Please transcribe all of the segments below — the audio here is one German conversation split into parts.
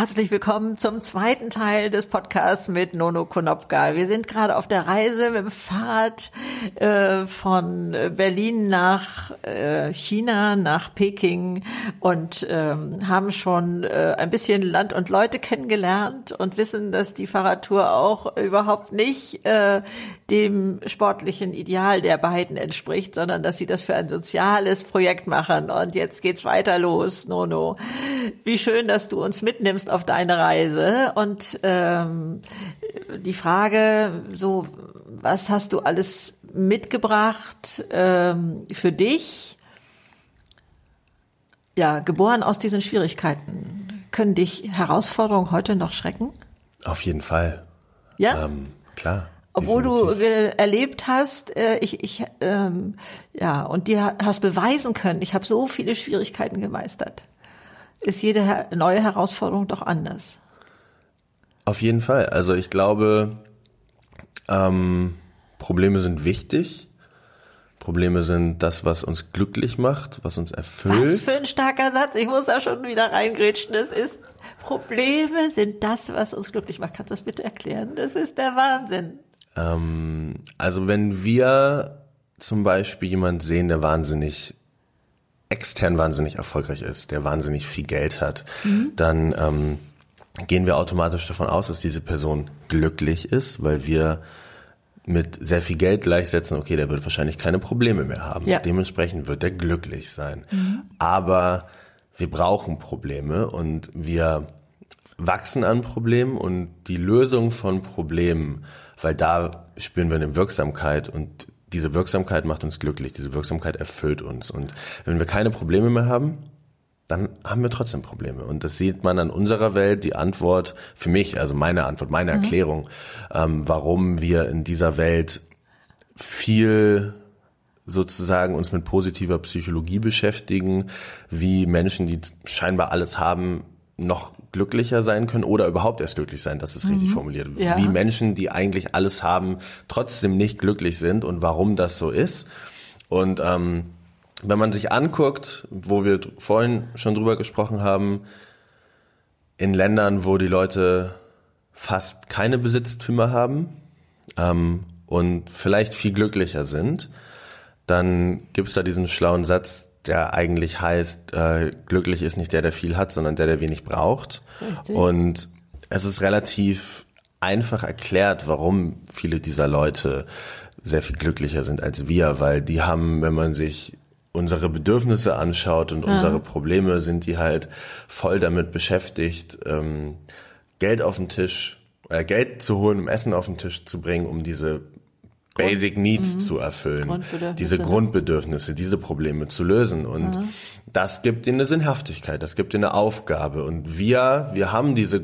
Herzlich willkommen zum zweiten Teil des Podcasts mit Nono Konopka. Wir sind gerade auf der Reise mit dem Fahrrad äh, von Berlin nach äh, China, nach Peking und ähm, haben schon äh, ein bisschen Land und Leute kennengelernt und wissen, dass die Fahrradtour auch überhaupt nicht äh, dem sportlichen Ideal der beiden entspricht, sondern dass sie das für ein soziales Projekt machen. Und jetzt geht's weiter los, Nono. Wie schön, dass du uns mitnimmst auf deine Reise und ähm, die Frage, so was hast du alles mitgebracht ähm, für dich? Ja, geboren aus diesen Schwierigkeiten. Können dich Herausforderungen heute noch schrecken? Auf jeden Fall. Ja. Ähm, klar. Obwohl definitiv. du erlebt hast, äh, ich, ich ähm, ja, und dir hast beweisen können, ich habe so viele Schwierigkeiten gemeistert ist jede neue Herausforderung doch anders. Auf jeden Fall. Also ich glaube, ähm, Probleme sind wichtig. Probleme sind das, was uns glücklich macht, was uns erfüllt. Was für ein starker Satz. Ich muss da schon wieder reingrätschen. Es ist, Probleme sind das, was uns glücklich macht. Kannst du das bitte erklären? Das ist der Wahnsinn. Ähm, also wenn wir zum Beispiel jemand sehen, der wahnsinnig extern wahnsinnig erfolgreich ist, der wahnsinnig viel Geld hat, mhm. dann ähm, gehen wir automatisch davon aus, dass diese Person glücklich ist, weil wir mit sehr viel Geld gleichsetzen, okay, der wird wahrscheinlich keine Probleme mehr haben. Ja. Dementsprechend wird er glücklich sein. Mhm. Aber wir brauchen Probleme und wir wachsen an Problemen und die Lösung von Problemen, weil da spüren wir eine Wirksamkeit und diese Wirksamkeit macht uns glücklich, diese Wirksamkeit erfüllt uns. Und wenn wir keine Probleme mehr haben, dann haben wir trotzdem Probleme. Und das sieht man an unserer Welt, die Antwort für mich, also meine Antwort, meine mhm. Erklärung, ähm, warum wir in dieser Welt viel sozusagen uns mit positiver Psychologie beschäftigen, wie Menschen, die scheinbar alles haben, noch glücklicher sein können oder überhaupt erst glücklich sein, das ist mhm. richtig formuliert. Ja. Wie Menschen, die eigentlich alles haben, trotzdem nicht glücklich sind und warum das so ist. Und ähm, wenn man sich anguckt, wo wir vorhin schon drüber gesprochen haben, in Ländern, wo die Leute fast keine Besitztümer haben ähm, und vielleicht viel glücklicher sind, dann gibt's da diesen schlauen Satz, der eigentlich heißt, äh, glücklich ist nicht der, der viel hat, sondern der, der wenig braucht. Richtig. Und es ist relativ einfach erklärt, warum viele dieser Leute sehr viel glücklicher sind als wir, weil die haben, wenn man sich unsere Bedürfnisse anschaut und ja. unsere Probleme, sind die halt voll damit beschäftigt, ähm, Geld auf den Tisch, äh, Geld zu holen, um Essen auf den Tisch zu bringen, um diese Basic Needs mhm. zu erfüllen, Grundbedürfnisse. diese Grundbedürfnisse, diese Probleme zu lösen. Und mhm. das gibt ihnen eine Sinnhaftigkeit, das gibt ihnen eine Aufgabe. Und wir, wir haben diese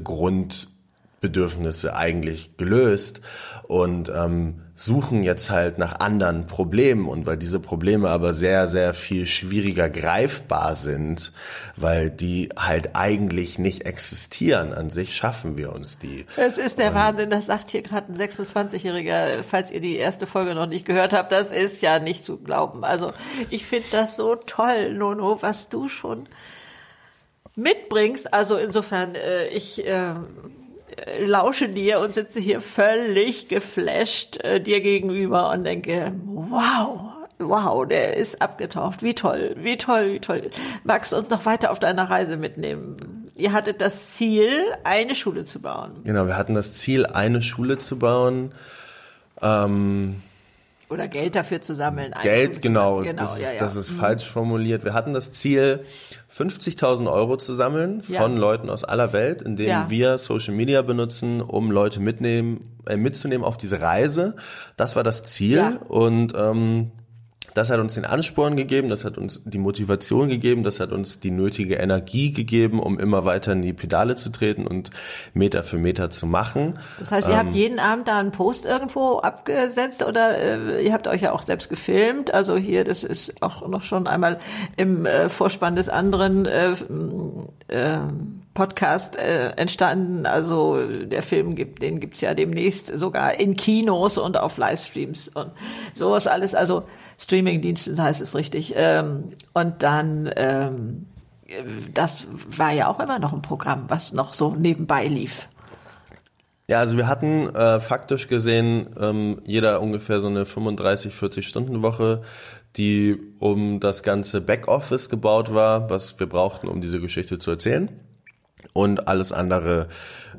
Grundbedürfnisse eigentlich gelöst. Und ähm, suchen jetzt halt nach anderen Problemen und weil diese Probleme aber sehr, sehr viel schwieriger greifbar sind, weil die halt eigentlich nicht existieren an sich, schaffen wir uns die. Es ist der und Wahnsinn, das sagt hier gerade ein 26-Jähriger, falls ihr die erste Folge noch nicht gehört habt, das ist ja nicht zu glauben. Also ich finde das so toll, Nono, was du schon mitbringst. Also insofern, äh, ich äh, lausche dir und sitze hier völlig geflasht äh, dir gegenüber und denke, wow, wow, der ist abgetaucht. Wie toll, wie toll, wie toll. Magst du uns noch weiter auf deiner Reise mitnehmen? Ihr hattet das Ziel, eine Schule zu bauen. Genau, wir hatten das Ziel, eine Schule zu bauen. Ähm oder Geld dafür zu sammeln. Geld, genau, genau, das, ja, ja. das ist mhm. falsch formuliert. Wir hatten das Ziel, 50.000 Euro zu sammeln von ja. Leuten aus aller Welt, indem wir Social Media benutzen, um Leute mitnehmen, äh, mitzunehmen auf diese Reise. Das war das Ziel und ähm, das hat uns den Ansporn gegeben, das hat uns die Motivation gegeben, das hat uns die nötige Energie gegeben, um immer weiter in die Pedale zu treten und Meter für Meter zu machen. Das heißt, ihr ähm, habt jeden Abend da einen Post irgendwo abgesetzt oder äh, ihr habt euch ja auch selbst gefilmt. Also hier, das ist auch noch schon einmal im äh, Vorspann des anderen äh, äh, Podcast äh, entstanden. Also der Film gibt, den gibt's ja demnächst sogar in Kinos und auf Livestreams und sowas alles. Also Streamingdiensten heißt es richtig. Ähm, und dann ähm, das war ja auch immer noch ein Programm, was noch so nebenbei lief. Ja, also wir hatten äh, faktisch gesehen ähm, jeder ungefähr so eine 35, 40 Stunden Woche, die um das ganze Backoffice gebaut war, was wir brauchten, um diese Geschichte zu erzählen. Und alles andere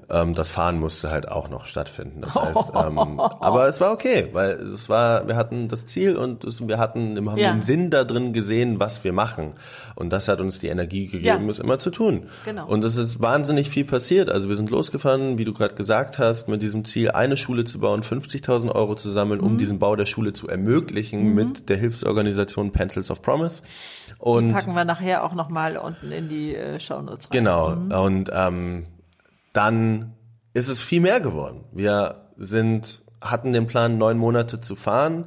ähm, das Fahren musste halt auch noch stattfinden. Das heißt, ähm, aber es war okay, weil es war, wir hatten das Ziel und es, wir hatten wir haben ja. den Sinn da drin gesehen, was wir machen. Und das hat uns die Energie gegeben, ja. es immer zu tun. Genau. Und es ist wahnsinnig viel passiert. Also wir sind losgefahren, wie du gerade gesagt hast, mit diesem Ziel, eine Schule zu bauen, 50.000 Euro zu sammeln, mhm. um diesen Bau der Schule zu ermöglichen mhm. mit der Hilfsorganisation Pencils of Promise. Und die packen wir nachher auch nochmal unten in die äh, Shownotes rein. Genau. Mhm. Und ähm, dann ist es viel mehr geworden. Wir sind, hatten den Plan, neun Monate zu fahren.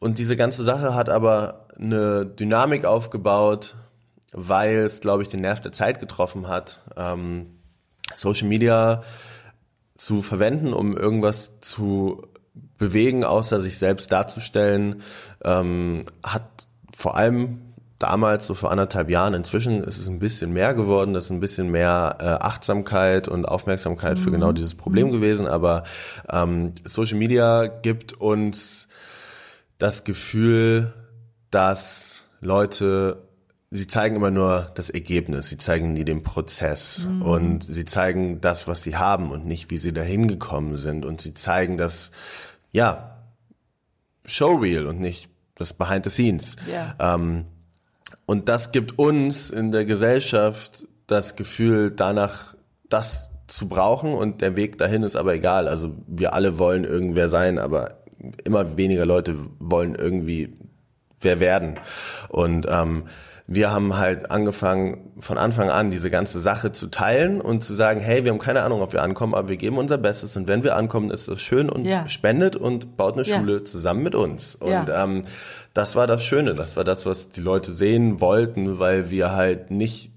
Und diese ganze Sache hat aber eine Dynamik aufgebaut, weil es, glaube ich, den Nerv der Zeit getroffen hat, ähm, Social Media zu verwenden, um irgendwas zu bewegen, außer sich selbst darzustellen, ähm, hat vor allem damals, so vor anderthalb Jahren. Inzwischen ist es ein bisschen mehr geworden, das ist ein bisschen mehr äh, Achtsamkeit und Aufmerksamkeit mhm. für genau dieses Problem mhm. gewesen. Aber ähm, Social Media gibt uns das Gefühl, dass Leute sie zeigen immer nur das Ergebnis, sie zeigen nie den Prozess mhm. und sie zeigen das, was sie haben und nicht, wie sie dahin gekommen sind und sie zeigen das, ja, Showreel und nicht das Behind the Scenes. Yeah. Ähm, und das gibt uns in der Gesellschaft das Gefühl, danach das zu brauchen und der Weg dahin ist aber egal. Also wir alle wollen irgendwer sein, aber immer weniger Leute wollen irgendwie wer werden. Und ähm, wir haben halt angefangen, von Anfang an diese ganze Sache zu teilen und zu sagen, hey, wir haben keine Ahnung, ob wir ankommen, aber wir geben unser Bestes und wenn wir ankommen, ist das schön und ja. spendet und baut eine ja. Schule zusammen mit uns. Und ja. ähm, das war das Schöne, das war das, was die Leute sehen wollten, weil wir halt nicht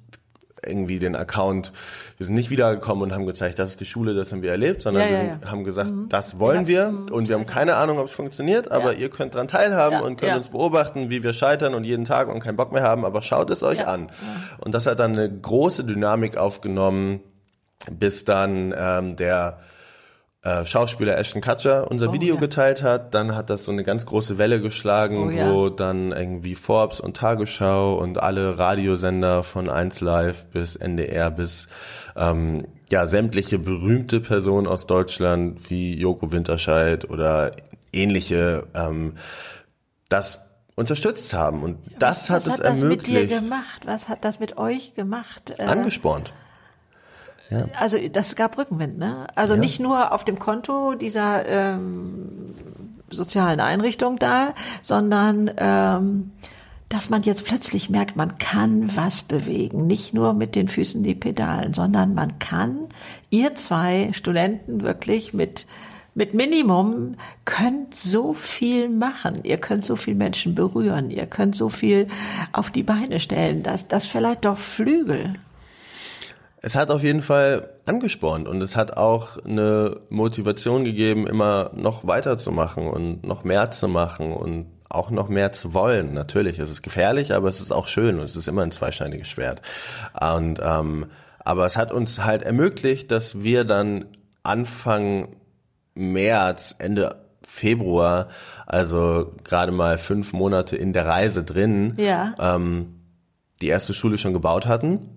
irgendwie den Account, wir sind nicht wiedergekommen und haben gezeigt, das ist die Schule, das haben wir erlebt, sondern ja, wir sind, ja. haben gesagt, mhm. das wollen wir und wir haben keine Ahnung, ob es funktioniert, aber ihr könnt dran teilhaben und könnt uns beobachten, wie wir scheitern und jeden Tag und keinen Bock mehr haben, aber schaut es euch an. Und das hat dann eine große Dynamik aufgenommen, bis dann ähm, der äh, Schauspieler Ashton Kutcher unser oh, Video ja. geteilt hat, dann hat das so eine ganz große Welle geschlagen, oh, ja. wo dann irgendwie Forbes und Tagesschau und alle Radiosender von 1 Live bis NDR bis ähm, ja sämtliche berühmte Personen aus Deutschland wie Joko Winterscheid oder ähnliche ähm, das unterstützt haben und ja, das was, hat was es hat ermöglicht. Was hat das mit dir gemacht? Was hat das mit euch gemacht? Äh, Angespornt. Ja. Also das gab Rückenwind, ne? Also ja. nicht nur auf dem Konto dieser ähm, sozialen Einrichtung da, sondern ähm, dass man jetzt plötzlich merkt, man kann was bewegen. Nicht nur mit den Füßen die Pedalen, sondern man kann, ihr zwei Studenten wirklich mit mit Minimum könnt so viel machen. Ihr könnt so viel Menschen berühren. Ihr könnt so viel auf die Beine stellen. Das, das vielleicht doch Flügel es hat auf jeden Fall angespornt und es hat auch eine Motivation gegeben, immer noch weiterzumachen und noch mehr zu machen und auch noch mehr zu wollen. Natürlich, es ist gefährlich, aber es ist auch schön und es ist immer ein zweischneidiges Schwert. Und ähm, aber es hat uns halt ermöglicht, dass wir dann Anfang März, Ende Februar, also gerade mal fünf Monate in der Reise drin, ja. ähm, die erste Schule schon gebaut hatten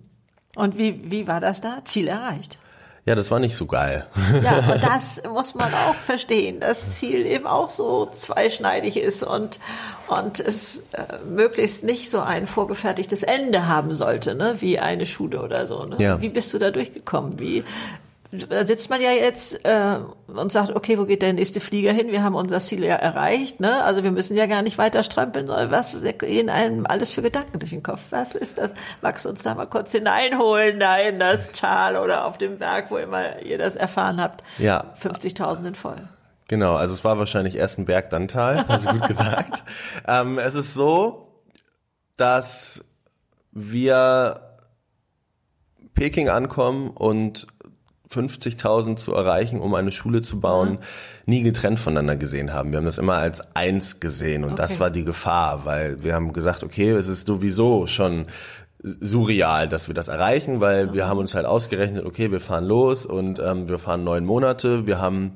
und wie, wie war das da? Ziel erreicht. Ja, das war nicht so geil. Ja, und das muss man auch verstehen, dass Ziel eben auch so zweischneidig ist und, und es äh, möglichst nicht so ein vorgefertigtes Ende haben sollte, ne, wie eine Schule oder so. Ne? Ja. Wie bist du da durchgekommen? Wie, da sitzt man ja jetzt äh, und sagt, okay, wo geht der nächste Flieger hin? Wir haben unser Ziel ja erreicht, ne? Also wir müssen ja gar nicht weiter strampeln. Was gehen einem alles für Gedanken durch den Kopf? Was ist das? Magst du uns da mal kurz hineinholen, da in das Tal oder auf dem Berg, wo immer ihr das erfahren habt? Ja. 50.000 voll. Genau, also es war wahrscheinlich erst ein Berg, dann Tal, also gut gesagt. ähm, es ist so, dass wir Peking ankommen und 50.000 zu erreichen, um eine Schule zu bauen, mhm. nie getrennt voneinander gesehen haben. Wir haben das immer als eins gesehen und okay. das war die Gefahr, weil wir haben gesagt, okay, es ist sowieso schon surreal, dass wir das erreichen, weil wir haben uns halt ausgerechnet, okay, wir fahren los und ähm, wir fahren neun Monate, wir haben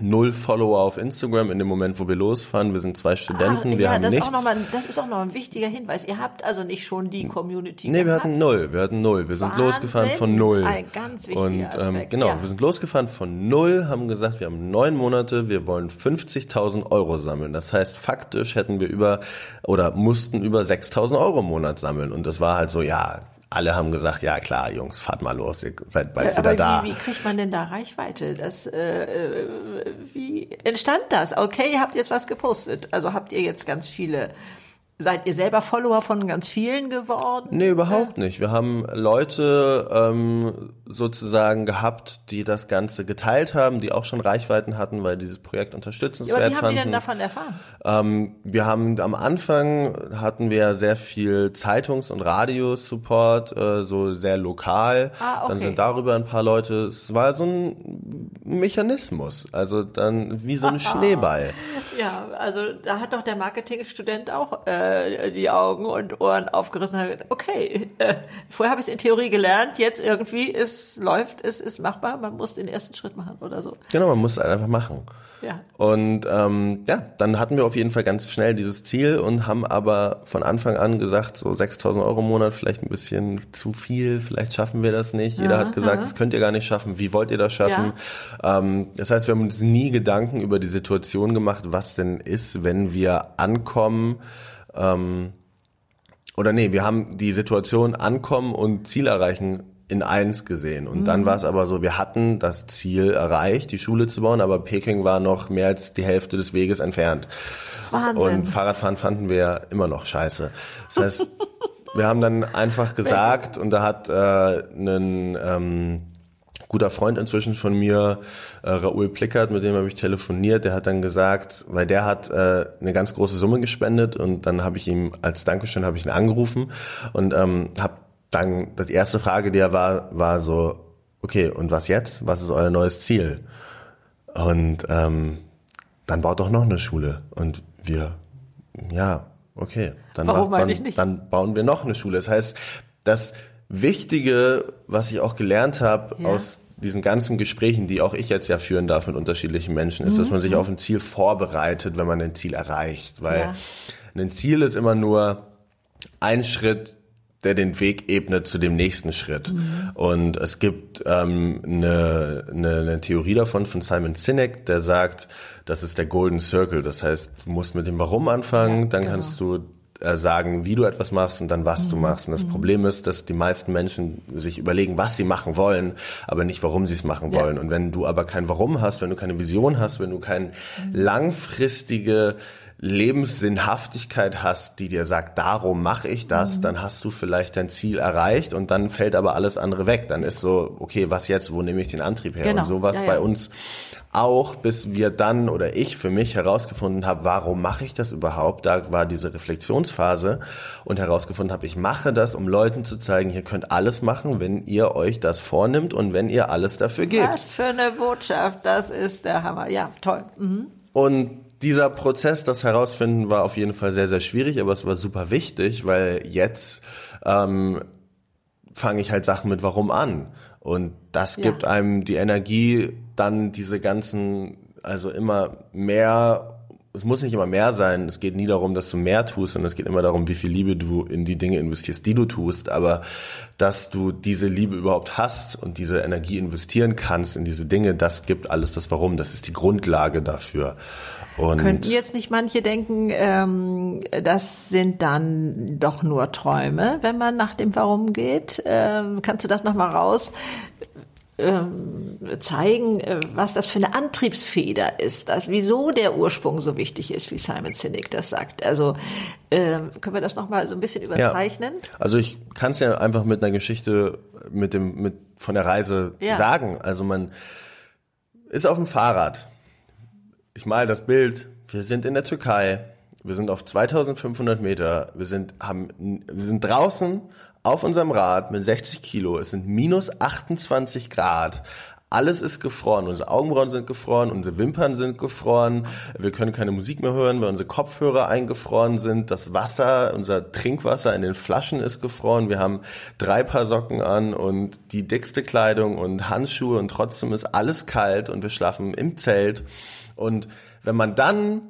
null Follower auf Instagram in dem Moment, wo wir losfahren. Wir sind zwei Studenten, ah, wir ja, haben das nichts. Ist auch noch mal, das ist auch noch ein wichtiger Hinweis. Ihr habt also nicht schon die Community Nee, wir gehabt? hatten null. Wir hatten null. Wir sind Wahnsinn. losgefahren von null. Ein ganz wichtiger Und ähm, Aspekt, genau, ja. wir sind losgefahren von null, haben gesagt, wir haben neun Monate, wir wollen 50.000 Euro sammeln. Das heißt, faktisch hätten wir über oder mussten über 6.000 Euro im Monat sammeln. Und das war halt so, ja, alle haben gesagt, ja klar, Jungs, fahrt mal los, ihr seid bald Ja, wieder aber da. Wie, wie kriegt man denn da Reichweite? Das, äh, äh, wie entstand das? Okay, ihr habt jetzt was gepostet. Also habt ihr jetzt ganz viele, seid ihr selber Follower von ganz vielen geworden? Nee, überhaupt nicht. Wir haben Leute ähm, sozusagen gehabt, die das Ganze geteilt haben, die auch schon Reichweiten hatten, weil dieses Projekt Ja, unterstützenswert aber wie haben die fanden. denn davon erfahren? Ähm, wir haben am Anfang hatten wir sehr viel Zeitungs- und Radiosupport, äh, so sehr lokal. Ah, okay. Dann sind darüber ein paar Leute. Es war so ein Mechanismus, also dann wie so ein Schneeball. Ja, also da hat doch der Marketingstudent auch äh, die Augen und Ohren aufgerissen und hat gedacht, okay, äh, vorher habe ich es in Theorie gelernt, jetzt irgendwie es läuft, es ist machbar, man muss den ersten Schritt machen oder so. Genau, man muss es einfach machen. Ja. Und ähm, ja, dann hatten wir auf jeden Fall ganz schnell dieses Ziel und haben aber von Anfang an gesagt, so 6.000 Euro im Monat, vielleicht ein bisschen zu viel, vielleicht schaffen wir das nicht. Jeder hat gesagt, das könnt ihr gar nicht schaffen. Wie wollt ihr das schaffen? Ähm, das heißt, wir haben uns nie Gedanken über die Situation gemacht, was denn ist, wenn wir ankommen. Ähm, oder nee, wir haben die Situation ankommen und Ziel erreichen in eins gesehen. Und dann war es aber so, wir hatten das Ziel erreicht, die Schule zu bauen, aber Peking war noch mehr als die Hälfte des Weges entfernt. Wahnsinn. Und Fahrradfahren fanden wir immer noch scheiße. Das heißt, wir haben dann einfach gesagt, und da hat äh, ein ähm, guter Freund inzwischen von mir, äh, Raoul Plickert, mit dem habe ich telefoniert, der hat dann gesagt, weil der hat äh, eine ganz große Summe gespendet und dann habe ich ihm als Dankeschön habe ich ihn angerufen und ähm, habe dann die erste Frage, die er war, war so, okay, und was jetzt? Was ist euer neues Ziel? Und ähm, dann baut doch noch eine Schule. Und wir, ja, okay. Dann, Warum macht nicht? dann bauen wir noch eine Schule. Das heißt, das Wichtige, was ich auch gelernt habe Ja. aus diesen ganzen Gesprächen, die auch ich jetzt ja führen darf mit unterschiedlichen Menschen, ist, dass man Mhm. sich auf ein Ziel vorbereitet, wenn man ein Ziel erreicht. Weil Ja. ein Ziel ist immer nur ein Schritt, der den Weg ebnet zu dem nächsten Schritt. Und es gibt ähm, eine, eine, eine Theorie davon von Simon Sinek, der sagt, das ist der Golden Circle. Das heißt, du musst mit dem Warum anfangen, Ja, dann genau. kannst du äh, sagen, wie du etwas machst und dann was du machst. Und das Problem ist, dass die meisten Menschen sich überlegen, was sie machen wollen, aber nicht, warum sie es machen Ja. wollen. Und wenn du aber kein Warum hast, wenn du keine Vision hast, wenn du keine langfristige Lebenssinnhaftigkeit hast, die dir sagt, darum mache ich das, Mhm. dann hast du vielleicht dein Ziel erreicht und dann fällt aber alles andere weg. Dann ist so, okay, was jetzt, wo nehme ich den Antrieb her? Genau. Und so war es Ja, bei ja. uns auch, bis wir dann oder ich für mich herausgefunden habe, warum mache ich das überhaupt? Da war diese Reflexionsphase und herausgefunden habe, ich mache das, um Leuten zu zeigen, ihr könnt alles machen, wenn ihr euch das vornimmt und wenn ihr alles dafür gebt. Was für eine Botschaft, das ist der Hammer. Ja, toll. Mhm. Und dieser Prozess, das herausfinden, war auf jeden Fall sehr, sehr schwierig, aber es war super wichtig, weil jetzt ähm, fange ich halt Sachen mit Warum an. Und das Ja. gibt einem die Energie, dann diese ganzen, also immer mehr, es muss nicht immer mehr sein, es geht nie darum, dass du mehr tust, sondern es geht immer darum, wie viel Liebe du in die Dinge investierst, die du tust, aber dass du diese Liebe überhaupt hast und diese Energie investieren kannst in diese Dinge, das gibt alles das Warum, das ist die Grundlage dafür. Und Könnten jetzt nicht manche denken, ähm, das sind dann doch nur Träume, wenn man nach dem Warum geht? Ähm, kannst du das nochmal raus ähm, zeigen, äh, was das für eine Antriebsfeder ist, das, wieso der Ursprung so wichtig ist, wie Simon Sinek das sagt. Also ähm, können wir das nochmal so ein bisschen überzeichnen? Also ich kann es ja einfach mit einer Geschichte mit dem mit von der Reise Ja. sagen. Also man ist auf dem Fahrrad. Ich male das Bild. Wir sind in der Türkei. Wir sind auf 2500 Meter. Wir sind haben wir sind draußen auf unserem Rad mit 60 Kilo. Es sind minus 28 Grad. Alles ist gefroren. Unsere Augenbrauen sind gefroren, unsere Wimpern sind gefroren. Wir können keine Musik mehr hören, weil unsere Kopfhörer eingefroren sind. Das Wasser, unser Trinkwasser in den Flaschen ist gefroren. Wir haben drei Paar Socken an und die dickste Kleidung und Handschuhe und trotzdem ist alles kalt und wir schlafen im Zelt. Und wenn man dann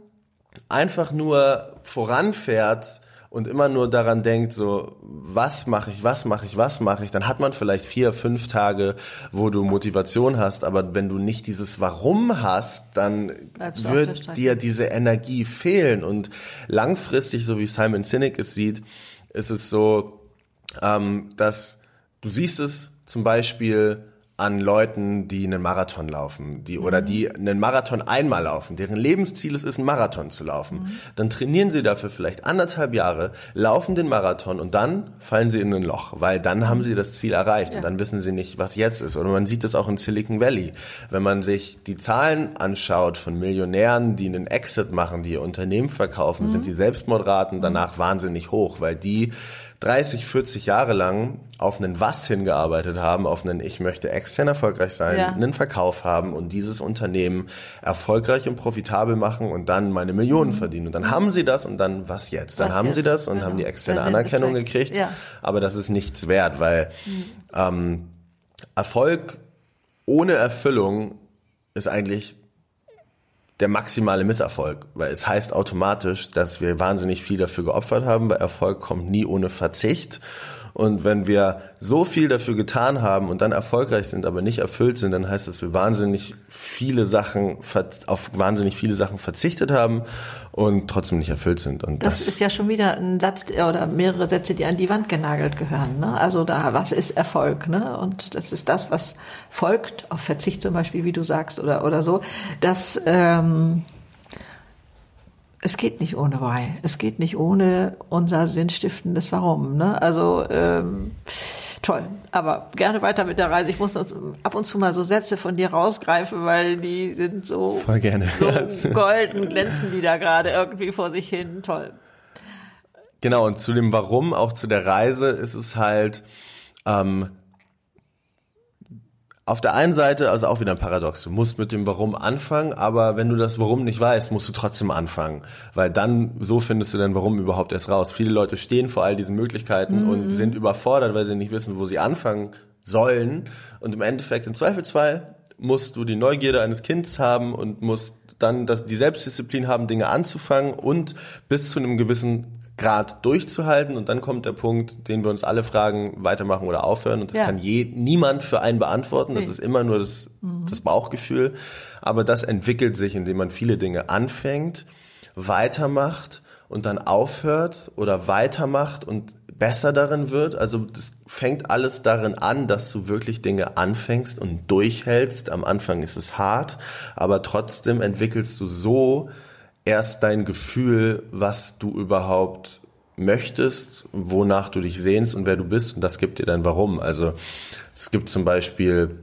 einfach nur voranfährt, und immer nur daran denkt, so, was mache ich, was mache ich, was mache ich, dann hat man vielleicht vier, fünf Tage, wo du Motivation hast, aber wenn du nicht dieses Warum hast, dann wird dir diese Energie fehlen. Und langfristig, so wie Simon Sinek es sieht, ist es so, ähm, dass du siehst es zum Beispiel an Leuten, die einen Marathon laufen, die oder mhm. die einen Marathon einmal laufen, deren Lebensziel es ist, einen Marathon zu laufen. Mhm. Dann trainieren sie dafür vielleicht anderthalb Jahre, laufen den Marathon und dann fallen sie in ein Loch, weil dann haben sie das Ziel erreicht ja. und dann wissen sie nicht, was jetzt ist. Oder man sieht das auch in Silicon Valley. Wenn man sich die Zahlen anschaut von Millionären, die einen Exit machen, die ihr Unternehmen verkaufen, mhm. sind die Selbstmordraten danach wahnsinnig hoch, weil die 30, 40 Jahre lang auf einen was hingearbeitet haben, auf einen ich möchte extern erfolgreich sein, ja. einen Verkauf haben und dieses Unternehmen erfolgreich und profitabel machen und dann meine Millionen mhm. verdienen. Und dann haben sie das und dann was jetzt? Dann was haben jetzt? sie das und genau. haben die externe Anerkennung gekriegt. Ja. Aber das ist nichts wert, weil mhm. ähm, Erfolg ohne Erfüllung ist eigentlich der maximale Misserfolg, weil es heißt automatisch, dass wir wahnsinnig viel dafür geopfert haben, weil Erfolg kommt nie ohne Verzicht. Und wenn wir so viel dafür getan haben und dann erfolgreich sind, aber nicht erfüllt sind, dann heißt das, wir wahnsinnig viele Sachen, auf wahnsinnig viele Sachen verzichtet haben und trotzdem nicht erfüllt sind. Und das, das ist ja schon wieder ein Satz oder mehrere Sätze, die an die Wand genagelt gehören. Ne? Also da, was ist Erfolg? Ne? Und das ist das, was folgt, auf Verzicht zum Beispiel, wie du sagst, oder, oder so. Das, ähm, es geht nicht ohne Why. Es geht nicht ohne unser sinnstiftendes Warum. Ne? Also ähm, toll. Aber gerne weiter mit der Reise. Ich muss ab und zu mal so Sätze von dir rausgreifen, weil die sind so, Voll gerne. so golden, glänzen die da gerade irgendwie vor sich hin. Toll. Genau, und zu dem Warum, auch zu der Reise, ist es halt, ähm, auf der einen Seite, also auch wieder ein Paradox, du musst mit dem Warum anfangen, aber wenn du das Warum nicht weißt, musst du trotzdem anfangen, weil dann, so findest du dein Warum überhaupt erst raus. Viele Leute stehen vor all diesen Möglichkeiten mhm. und sind überfordert, weil sie nicht wissen, wo sie anfangen sollen und im Endeffekt, im Zweifelsfall, musst du die Neugierde eines Kindes haben und musst dann das, die Selbstdisziplin haben, Dinge anzufangen und bis zu einem gewissen Grad durchzuhalten und dann kommt der Punkt, den wir uns alle fragen, weitermachen oder aufhören und das ja. kann je, niemand für einen beantworten, das nee. ist immer nur das, mhm. das Bauchgefühl, aber das entwickelt sich, indem man viele Dinge anfängt, weitermacht und dann aufhört oder weitermacht und besser darin wird. Also das fängt alles darin an, dass du wirklich Dinge anfängst und durchhältst. Am Anfang ist es hart, aber trotzdem entwickelst du so erst dein Gefühl, was du überhaupt möchtest, wonach du dich sehnst und wer du bist und das gibt dir dann Warum. Also es gibt zum Beispiel,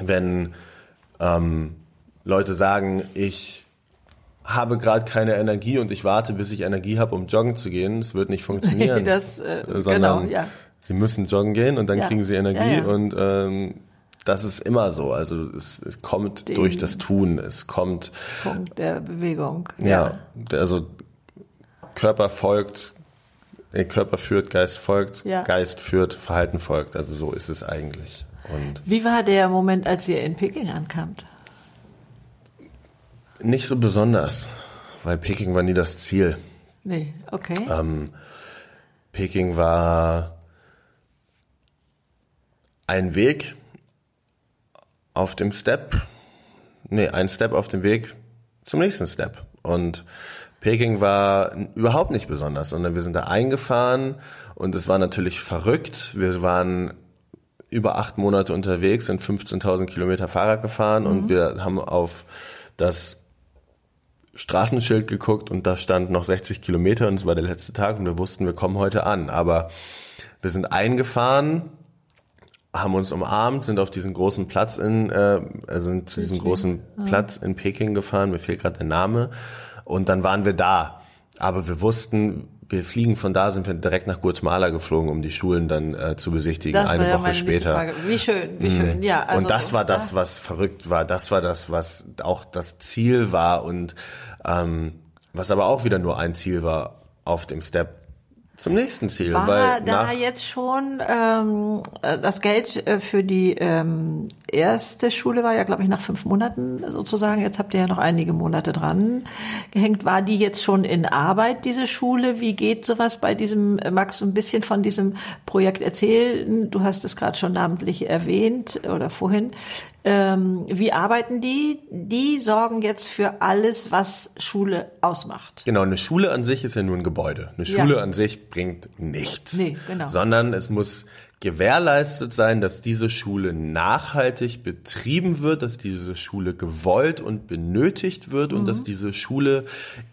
wenn ähm, Leute sagen, ich habe gerade keine Energie und ich warte, bis ich Energie habe, um joggen zu gehen. Es wird nicht funktionieren. das, äh, sondern genau, ja. Sie müssen joggen gehen und dann ja. kriegen sie Energie ja, und ähm, das ist immer so. Also es, es kommt Den durch das Tun. Es kommt. Punkt der Bewegung. Ja, ja also Körper folgt, äh, Körper führt, Geist folgt, ja. Geist führt, Verhalten folgt. Also so ist es eigentlich. Und Wie war der Moment, als ihr in Peking ankamt? Nicht so besonders, weil Peking war nie das Ziel. Nee, okay. Ähm, Peking war ein Weg, auf dem Step, nee, ein Step auf dem Weg zum nächsten Step. Und Peking war überhaupt nicht besonders, sondern wir sind da eingefahren und es war natürlich verrückt. Wir waren über acht Monate unterwegs, sind 15.000 Kilometer Fahrrad gefahren mhm. und wir haben auf das Straßenschild geguckt und da stand noch 60 Kilometer und es war der letzte Tag und wir wussten, wir kommen heute an. Aber wir sind eingefahren, haben uns umarmt, sind auf diesen großen Platz in, äh, also zu diesem großen ah. Platz in Peking gefahren, mir fehlt gerade der Name, und dann waren wir da. Aber wir wussten, wir fliegen von da, sind wir direkt nach Guatemala geflogen, um die Schulen dann äh, zu besichtigen, Das eine Woche später. Wie schön, wie schön, ja. Also, und das war das, was verrückt war. Das war das, was auch das Ziel war und ähm, was aber auch wieder nur ein Ziel war auf dem Step zum nächsten Ziel. War weil da jetzt schon ähm, äh, das Geld äh, für die ähm, erste Schule war ja, glaube ich, nach fünf Monaten sozusagen. Jetzt habt ihr ja noch einige Monate dran gehängt. War die jetzt schon in Arbeit, diese Schule? Wie geht sowas bei diesem, äh, du ein bisschen von diesem Projekt erzählen? Du hast es gerade schon namentlich erwähnt oder vorhin. Ähm, wie arbeiten die? Die sorgen jetzt für alles, was Schule ausmacht. Genau, eine Schule an sich ist ja nur ein Gebäude. Eine Ja. Schule an sich bringt nichts. Nee, genau. Sondern es muss gewährleistet sein, dass diese Schule nachhaltig betrieben wird, dass diese Schule gewollt und benötigt wird und Mhm. dass diese Schule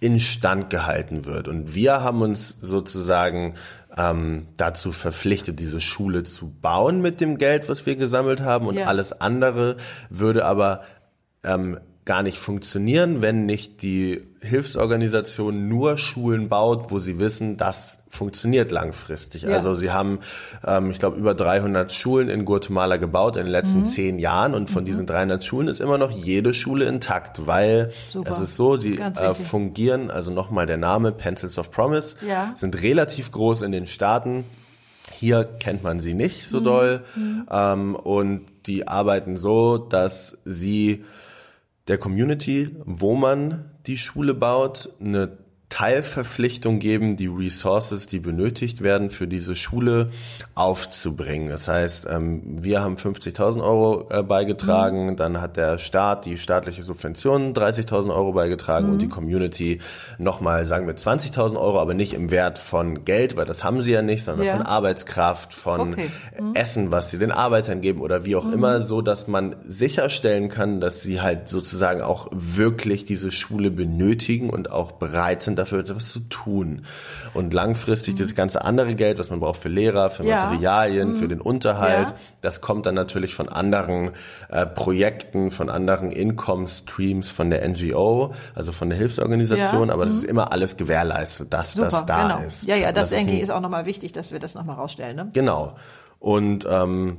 instand gehalten wird. Und wir haben uns sozusagen ähm, dazu verpflichtet, diese Schule zu bauen mit dem Geld, was wir gesammelt haben. Und Ja. alles andere würde aber ähm, gar nicht funktionieren, wenn nicht die Hilfsorganisation nur Schulen baut, wo sie wissen, das funktioniert langfristig. Ja. Also sie haben, ähm, ich glaube, über 300 Schulen in Guatemala gebaut in den Mhm. letzten zehn Jahren und von diesen 300 Schulen ist immer noch jede Schule intakt, weil Super. es ist so, die äh, fungieren, also nochmal der Name Pencils of Promise, Ja. sind relativ groß in den Staaten. Hier kennt man sie nicht Mhm. so doll ähm, und die arbeiten so, dass sie der Community, wo man die Schule baut, eine Teilverpflichtung geben, die Resources, die benötigt werden, für diese Schule aufzubringen. Das heißt, ähm, wir haben 50.000 Euro äh, beigetragen, dann hat der Staat die staatliche Subvention 30.000 Euro beigetragen und die Community nochmal, sagen wir 20.000 Euro, aber nicht im Wert von Geld, weil das haben sie ja nicht, sondern Ja. von Arbeitskraft, von Okay. Essen, was sie den Arbeitern geben oder wie auch immer, so dass man sicherstellen kann, dass sie halt sozusagen auch wirklich diese Schule benötigen und auch bereit sind, dafür etwas zu tun. Und langfristig das ganze andere Geld, was man braucht für Lehrer, für Ja. Materialien, für den Unterhalt, Ja. das kommt dann natürlich von anderen äh, Projekten, von anderen Income Streams von der NGO, also von der Hilfsorganisation, Ja. aber das ist immer alles gewährleistet, dass Super, das da genau. ist. Ja, ja, das, ist denke ich ist auch nochmal wichtig, dass wir das nochmal rausstellen. Ne? Genau. Und ähm,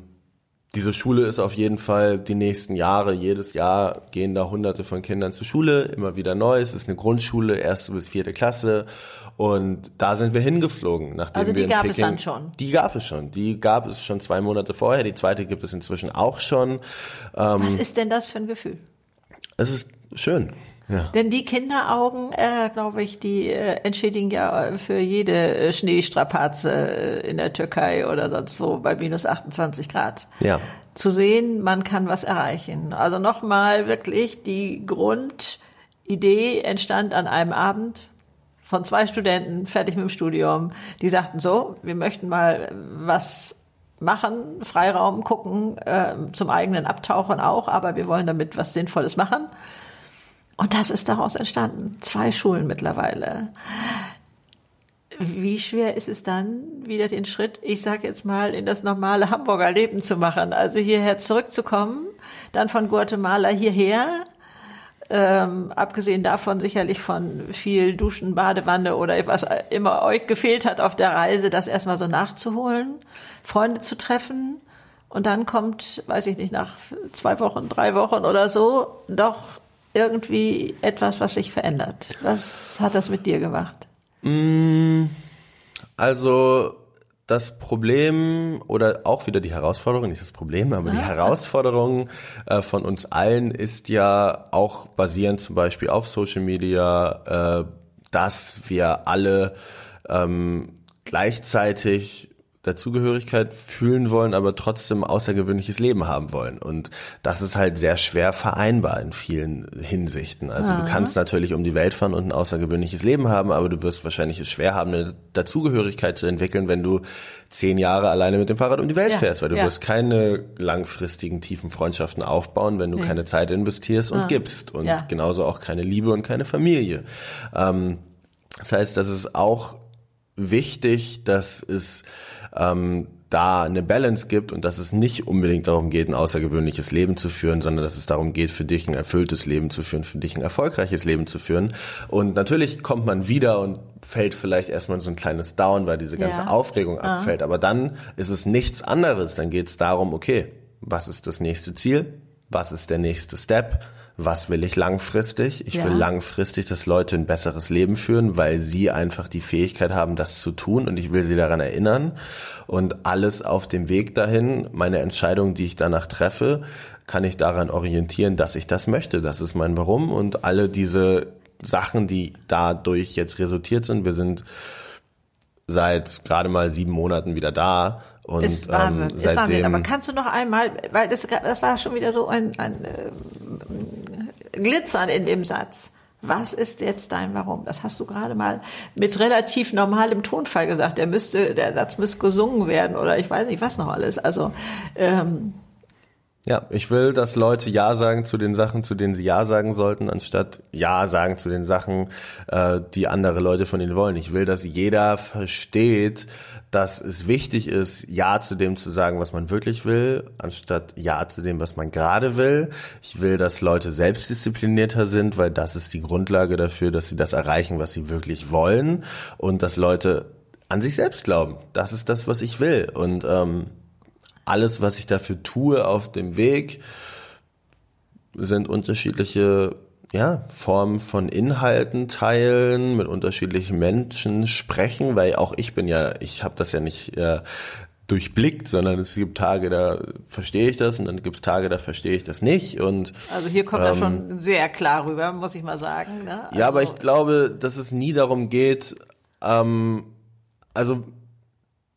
diese Schule ist auf jeden Fall die nächsten Jahre, jedes Jahr gehen da hunderte von Kindern zur Schule, immer wieder neu. Es ist eine Grundschule, erste bis vierte Klasse. Und da sind wir hingeflogen, nachdem Also die wir in gab es Peking, dann schon? Die gab es schon. Die gab es schon zwei Monate vorher. Die zweite gibt es inzwischen auch schon. Ähm, Was ist denn das für ein Gefühl? es ist schön. Ja. Denn die Kinderaugen, äh, glaube ich, die äh, entschädigen ja äh, für jede äh, Schneestrapaze äh, in der Türkei oder sonst wo bei minus 28 Grad. Ja. Zu sehen, man kann was erreichen. Also nochmal wirklich, die Grundidee entstand an einem Abend von zwei Studenten, fertig mit dem Studium, die sagten so, wir möchten mal was machen, Freiraum gucken, äh, zum eigenen Abtauchen auch, aber wir wollen damit was Sinnvolles machen. Und das ist daraus entstanden. Zwei Schulen mittlerweile. Wie schwer ist es dann, wieder den Schritt, ich sage jetzt mal, in das normale Hamburger Leben zu machen? Also hierher zurückzukommen, dann von Guatemala hierher, ähm, abgesehen davon sicherlich von viel Duschen, Badewanne oder was immer euch gefehlt hat auf der Reise, das erstmal so nachzuholen, Freunde zu treffen. Und dann kommt, weiß ich nicht, nach zwei Wochen, drei Wochen oder so, doch irgendwie etwas, was sich verändert. Was hat das mit dir gemacht? Also das Problem oder auch wieder die Herausforderung, nicht das Problem, aber die Herausforderung äh, von uns allen ist ja auch basierend zum Beispiel auf Social Media, äh, dass wir alle ähm, gleichzeitig Dazugehörigkeit fühlen wollen, aber trotzdem außergewöhnliches Leben haben wollen. Und das ist halt sehr schwer vereinbar in vielen Hinsichten. Also du kannst natürlich um die Welt fahren und ein außergewöhnliches Leben haben, aber du wirst wahrscheinlich es schwer haben, eine Dazugehörigkeit zu entwickeln, wenn du zehn Jahre alleine mit dem Fahrrad um die Welt Ja, fährst, weil du ja. wirst keine langfristigen, tiefen Freundschaften aufbauen, wenn du keine Zeit investierst und gibst. Und Ja. genauso auch keine Liebe und keine Familie. Ähm, das heißt, dass es auch wichtig, dass es ähm, da eine Balance gibt und dass es nicht unbedingt darum geht, ein außergewöhnliches Leben zu führen, sondern dass es darum geht, für dich ein erfülltes Leben zu führen, für dich ein erfolgreiches Leben zu führen. Und natürlich kommt man wieder und fällt vielleicht erstmal so ein kleines Down, weil diese ganze ja. Aufregung ah. abfällt. Aber dann ist es nichts anderes. Dann geht es darum, okay, was ist das nächste Ziel? Was ist der nächste Step? Was will ich langfristig? Ich ja. will langfristig, dass Leute ein besseres Leben führen, weil sie einfach die Fähigkeit haben, das zu tun und ich will sie daran erinnern. Und alles auf dem Weg dahin, meine Entscheidung, die ich danach treffe, kann ich daran orientieren, dass ich das möchte. Das ist mein Warum und alle diese Sachen, die dadurch jetzt resultiert sind. Wir sind seit gerade mal sieben Monaten wieder da und ist Wahnsinn, ähm, ist Wahnsinn. Aber kannst du noch einmal, weil das, das war schon wieder so ein, ein äh, Glitzern in dem Satz. Was ist jetzt dein Warum? Das hast du gerade mal mit relativ normalem Tonfall gesagt. Der müsste, der Satz müsste gesungen werden oder ich weiß nicht was noch alles. Also ähm, ja, ich will, dass Leute Ja sagen zu den Sachen, zu denen sie Ja sagen sollten, anstatt Ja sagen zu den Sachen, äh, die andere Leute von ihnen wollen. Ich will, dass jeder versteht, dass es wichtig ist, Ja zu dem zu sagen, was man wirklich will, anstatt Ja zu dem, was man gerade will. Ich will, dass Leute selbstdisziplinierter sind, weil das ist die Grundlage dafür, dass sie das erreichen, was sie wirklich wollen und dass Leute an sich selbst glauben. Das ist das, was ich will. Und ähm, alles, was ich dafür tue auf dem Weg, sind unterschiedliche ja, Formen von Inhalten teilen, mit unterschiedlichen Menschen sprechen, weil auch ich bin ja, ich habe das ja nicht äh, durchblickt, sondern es gibt Tage, da verstehe ich das und dann gibt es Tage, da verstehe ich das nicht. Und also hier kommt ähm, das schon sehr klar rüber, muss ich mal sagen. Ne? Also ja, aber ich glaube, dass es nie darum geht. Ähm, also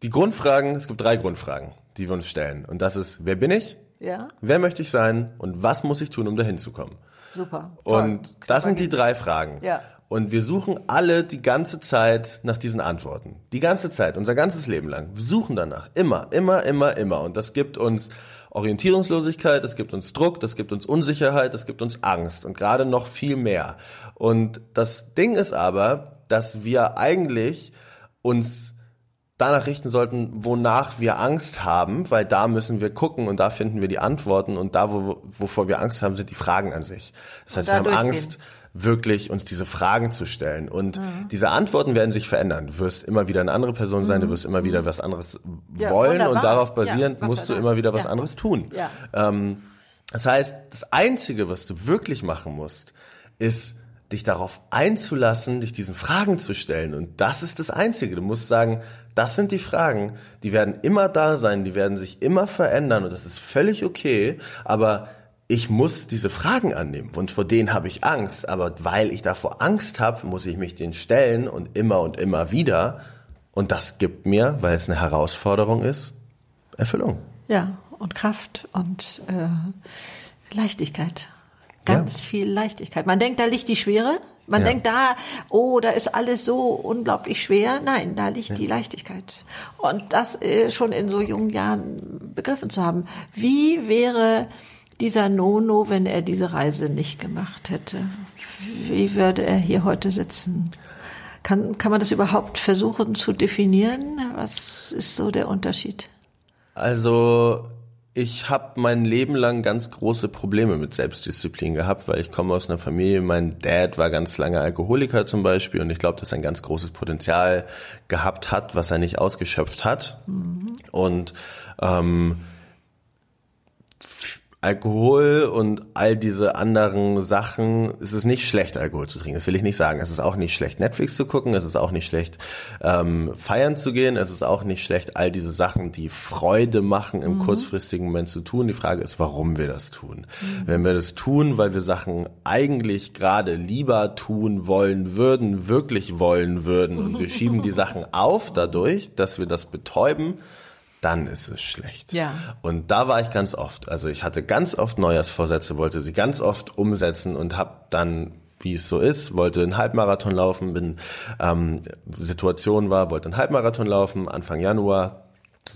die Grundfragen, es gibt drei Grundfragen die wir uns stellen. Und das ist, wer bin ich? Ja. Wer möchte ich sein? Und was muss ich tun, um dahin zu kommen? Super. Toll. Und das sind die drei Fragen. Ja. Und wir suchen alle die ganze Zeit nach diesen Antworten. Die ganze Zeit, unser ganzes Leben lang. Wir suchen danach. Immer, immer, immer, immer. Und das gibt uns Orientierungslosigkeit, das gibt uns Druck, das gibt uns Unsicherheit, das gibt uns Angst und gerade noch viel mehr. Und das Ding ist aber, dass wir eigentlich uns danach richten sollten, wonach wir Angst haben, weil da müssen wir gucken und da finden wir die Antworten und da, wo, wovor wir Angst haben, sind die Fragen an sich. Das heißt, wir haben Angst, wirklich uns diese Fragen zu stellen und mhm. diese Antworten werden sich verändern. Du wirst immer wieder eine andere Person sein, du mhm. wirst immer wieder was anderes ja, wollen wunderbar. und darauf basierend ja, musst du immer wieder was ja. anderes tun. Ähm, das heißt, das Einzige, was du wirklich machen musst, ist dich darauf einzulassen, dich diesen Fragen zu stellen. Und das ist das Einzige. Du musst sagen, das sind die Fragen, die werden immer da sein, die werden sich immer verändern und das ist völlig okay, aber ich muss diese Fragen annehmen und vor denen habe ich Angst, aber weil ich davor Angst habe, muss ich mich denen stellen und immer und immer wieder und das gibt mir, weil es eine Herausforderung ist, Erfüllung. Ja, und Kraft und äh, Leichtigkeit. Ganz ja. viel Leichtigkeit. Man denkt, da liegt die Schwere. Man ja. denkt da, oh, da ist alles so unglaublich schwer. Nein, da liegt ja. die Leichtigkeit. Und das äh, schon in so jungen Jahren begriffen zu haben. Wie wäre dieser Nono, wenn er diese Reise nicht gemacht hätte? Wie würde er hier heute sitzen? Kann, kann man das überhaupt versuchen zu definieren? Was ist so der Unterschied? Also ich habe mein Leben lang ganz große Probleme mit Selbstdisziplin gehabt, weil ich komme aus einer Familie, mein Dad war ganz lange Alkoholiker zum Beispiel und ich glaube, dass er ein ganz großes Potenzial gehabt hat, was er nicht ausgeschöpft hat. Mhm. Und ähm, Alkohol und all diese anderen Sachen, es ist nicht schlecht, Alkohol zu trinken. Das will ich nicht sagen. Es ist auch nicht schlecht, Netflix zu gucken. Es ist auch nicht schlecht, ähm, feiern zu gehen. Es ist auch nicht schlecht, all diese Sachen, die Freude machen, im mhm. kurzfristigen Moment zu tun. Die Frage ist, warum wir das tun. Mhm. Wenn wir das tun, weil wir Sachen eigentlich gerade lieber tun wollen würden, wirklich wollen würden und wir schieben die Sachen auf dadurch, dass wir das betäuben, dann ist es schlecht. Ja. Und da war ich ganz oft. Also ich hatte ganz oft Neujahrsvorsätze, wollte sie ganz oft umsetzen und habe dann wie es so ist, wollte einen Halbmarathon laufen, bin ähm, Situation war, wollte einen Halbmarathon laufen, Anfang Januar,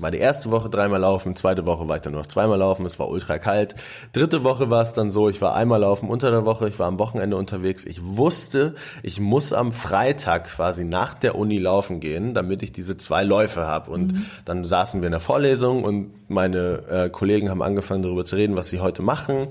war die erste Woche dreimal laufen, zweite Woche war ich dann nur noch zweimal laufen, es war ultra kalt. Dritte Woche war es dann so, ich war einmal laufen unter der Woche, ich war am Wochenende unterwegs. Ich wusste, ich muss am Freitag quasi nach der Uni laufen gehen, damit ich diese zwei Läufe habe. Und mhm. dann saßen wir in der Vorlesung und meine äh, Kollegen haben angefangen darüber zu reden, was sie heute machen.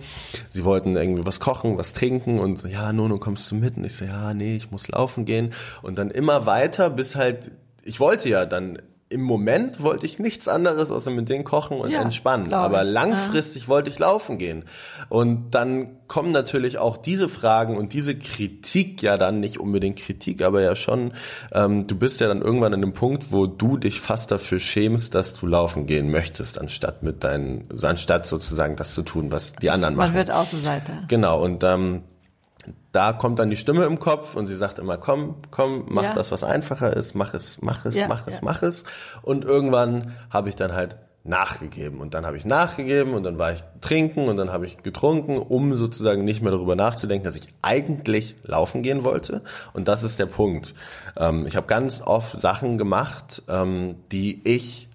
Sie wollten irgendwie was kochen, was trinken und ja, Nono, kommst du mit? Und ich so, ja, nee, ich muss laufen gehen. Und dann immer weiter, bis halt, ich wollte ja dann im Moment wollte ich nichts anderes außer mit denen kochen und ja, entspannen. Aber langfristig ja. wollte ich laufen gehen. Und dann kommen natürlich auch diese Fragen und diese Kritik ja dann nicht unbedingt Kritik, aber ja schon, ähm, du bist ja dann irgendwann an dem Punkt, wo du dich fast dafür schämst, dass du laufen gehen möchtest, anstatt mit deinen, anstatt sozusagen das zu tun, was die anderen Man machen. Man wird Außenseiter. Genau. Und ähm, da kommt dann die Stimme im Kopf und sie sagt immer, komm, komm, mach ja. das, was einfacher ist, mach es, mach es, ja, mach es, ja. mach es. Und irgendwann habe ich dann halt nachgegeben. Und dann habe ich nachgegeben und dann war ich trinken und dann habe ich getrunken, um sozusagen nicht mehr darüber nachzudenken, dass ich eigentlich laufen gehen wollte. Und das ist der Punkt. Ähm, ich habe ganz oft Sachen gemacht, ähm, die ich